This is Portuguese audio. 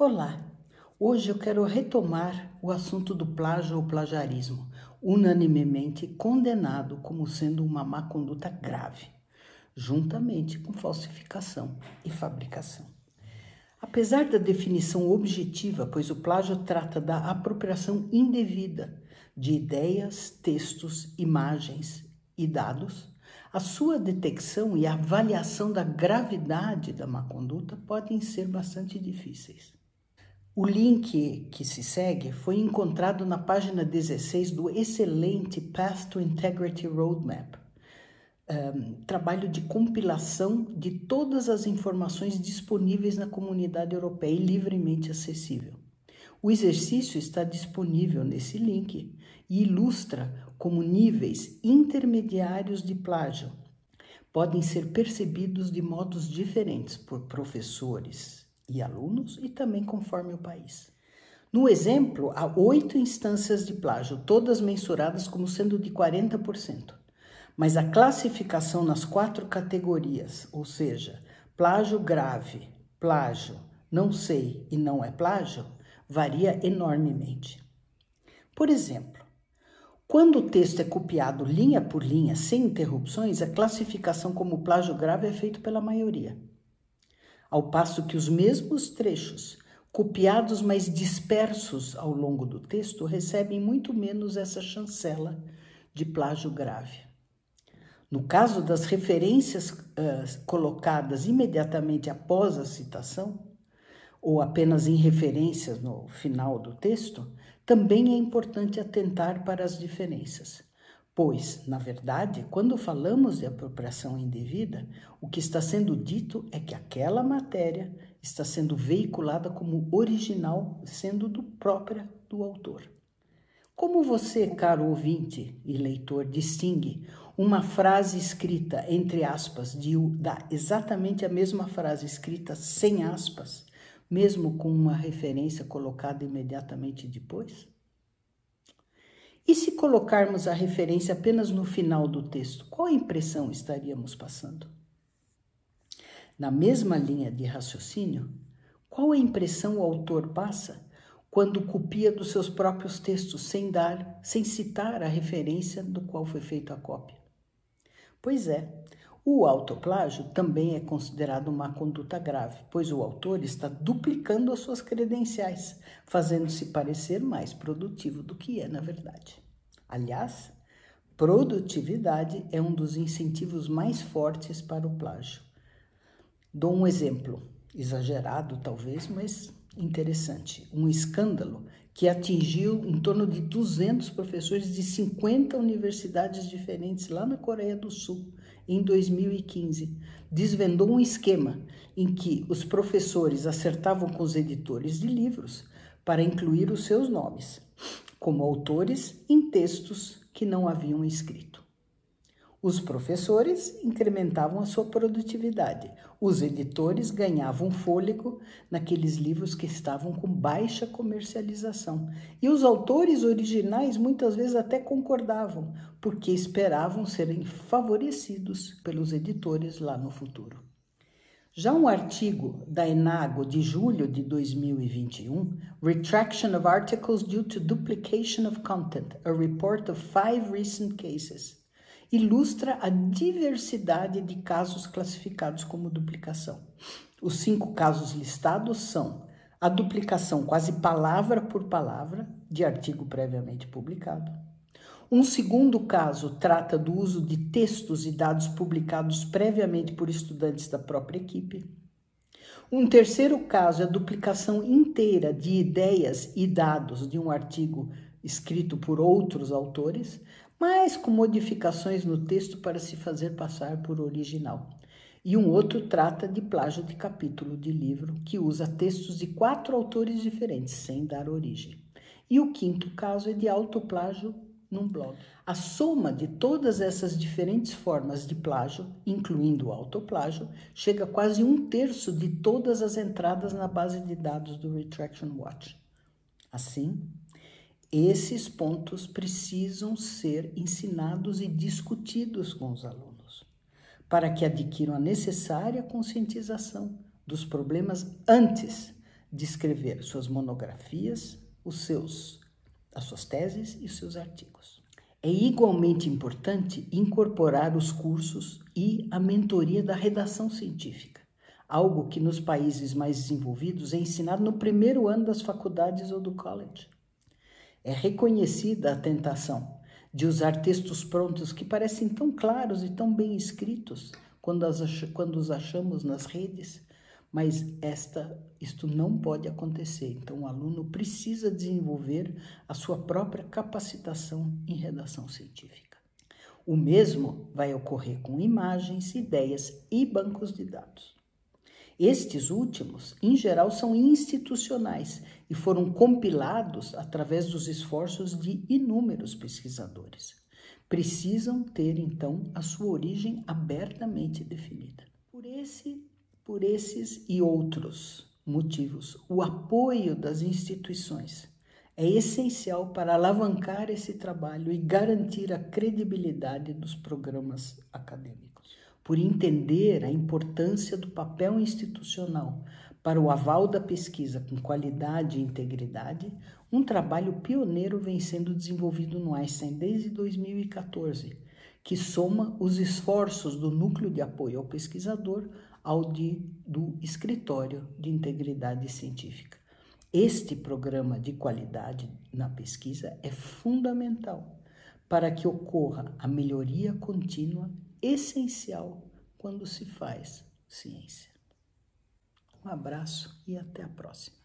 Olá! Hoje eu quero retomar o assunto do plágio ou plagiarismo, unanimemente condenado como sendo uma má conduta grave, juntamente com falsificação e fabricação. Apesar da definição objetiva, pois o plágio trata da apropriação indevida de ideias, textos, imagens e dados, a sua detecção e avaliação da gravidade da má conduta podem ser bastante difíceis. O link que se segue foi encontrado na página 16 do excelente Path to Integrity Roadmap, um, trabalho de compilação de todas as informações disponíveis na comunidade europeia e livremente acessível. O exercício está disponível nesse link e ilustra como níveis intermediários de plágio podem ser percebidos de modos diferentes por professores e alunos e também conforme o país. No exemplo, há oito instâncias de plágio, todas mensuradas como sendo de 40%. Mas a classificação nas quatro categorias, ou seja, plágio grave, plágio, não sei e não é plágio, varia enormemente. Por exemplo, quando o texto é copiado linha por linha, sem interrupções, a classificação como plágio grave é feita pela maioria ao passo que os mesmos trechos, copiados mas dispersos ao longo do texto, recebem muito menos essa chancela de plágio grave. No caso das referências uh, colocadas imediatamente após a citação, ou apenas em referências no final do texto, também é importante atentar para as diferenças. Pois, na verdade, quando falamos de apropriação indevida, o que está sendo dito é que aquela matéria está sendo veiculada como original, sendo do própria do autor. Como você, caro ouvinte e leitor, distingue uma frase escrita entre aspas de da exatamente a mesma frase escrita sem aspas, mesmo com uma referência colocada imediatamente depois? E se colocarmos a referência apenas no final do texto, qual impressão estaríamos passando? Na mesma linha de raciocínio, qual a impressão o autor passa quando copia dos seus próprios textos sem dar, sem citar a referência do qual foi feita a cópia? Pois é, o autoplágio também é considerado uma conduta grave, pois o autor está duplicando as suas credenciais, fazendo-se parecer mais produtivo do que é na verdade. Aliás, produtividade é um dos incentivos mais fortes para o plágio. Dou um exemplo, exagerado talvez, mas interessante. Um escândalo que atingiu em torno de 200 professores de 50 universidades diferentes lá na Coreia do Sul em 2015, desvendou um esquema em que os professores acertavam com os editores de livros para incluir os seus nomes como autores em textos que não haviam escrito. Os professores incrementavam a sua produtividade, os editores ganhavam fôlego naqueles livros que estavam com baixa comercialização, e os autores originais muitas vezes até concordavam, porque esperavam serem favorecidos pelos editores lá no futuro. Já um artigo da Enago de julho de 2021, Retraction of Articles Due to Duplication of Content, a report of five recent cases, ilustra a diversidade de casos classificados como duplicação. Os cinco casos listados são a duplicação quase palavra por palavra de artigo previamente publicado, um segundo caso trata do uso de textos e dados publicados previamente por estudantes da própria equipe. Um terceiro caso é a duplicação inteira de ideias e dados de um artigo escrito por outros autores, mas com modificações no texto para se fazer passar por original. E um outro trata de plágio de capítulo de livro, que usa textos de quatro autores diferentes, sem dar origem. E o quinto caso é de autoplágio num blog. A soma de todas essas diferentes formas de plágio, incluindo o autoplágio, chega a quase um terço de todas as entradas na base de dados do Retraction Watch. Assim, esses pontos precisam ser ensinados e discutidos com os alunos, para que adquiram a necessária conscientização dos problemas antes de escrever suas monografias, os seus, as suas teses e os seus artigos. É igualmente importante incorporar os cursos e a mentoria da redação científica, algo que nos países mais desenvolvidos é ensinado no primeiro ano das faculdades ou do college. É reconhecida a tentação de usar textos prontos que parecem tão claros e tão bem escritos quando, as, quando os achamos nas redes, mas esta, isto não pode acontecer. Então, o aluno precisa desenvolver a sua própria capacitação em redação científica. O mesmo vai ocorrer com imagens, ideias e bancos de dados. Estes últimos, em geral, são institucionais e foram compilados através dos esforços de inúmeros pesquisadores. Precisam ter, então, a sua origem abertamente definida. Por, esse, por esses e outros motivos, o apoio das instituições é essencial para alavancar esse trabalho e garantir a credibilidade dos programas acadêmicos por entender a importância do papel institucional para o aval da pesquisa com qualidade e integridade, um trabalho pioneiro vem sendo desenvolvido no Einstein desde 2014, que soma os esforços do Núcleo de Apoio ao Pesquisador ao de, do Escritório de Integridade Científica. Este programa de qualidade na pesquisa é fundamental para que ocorra a melhoria contínua essencial quando se faz ciência. Um abraço e até a próxima.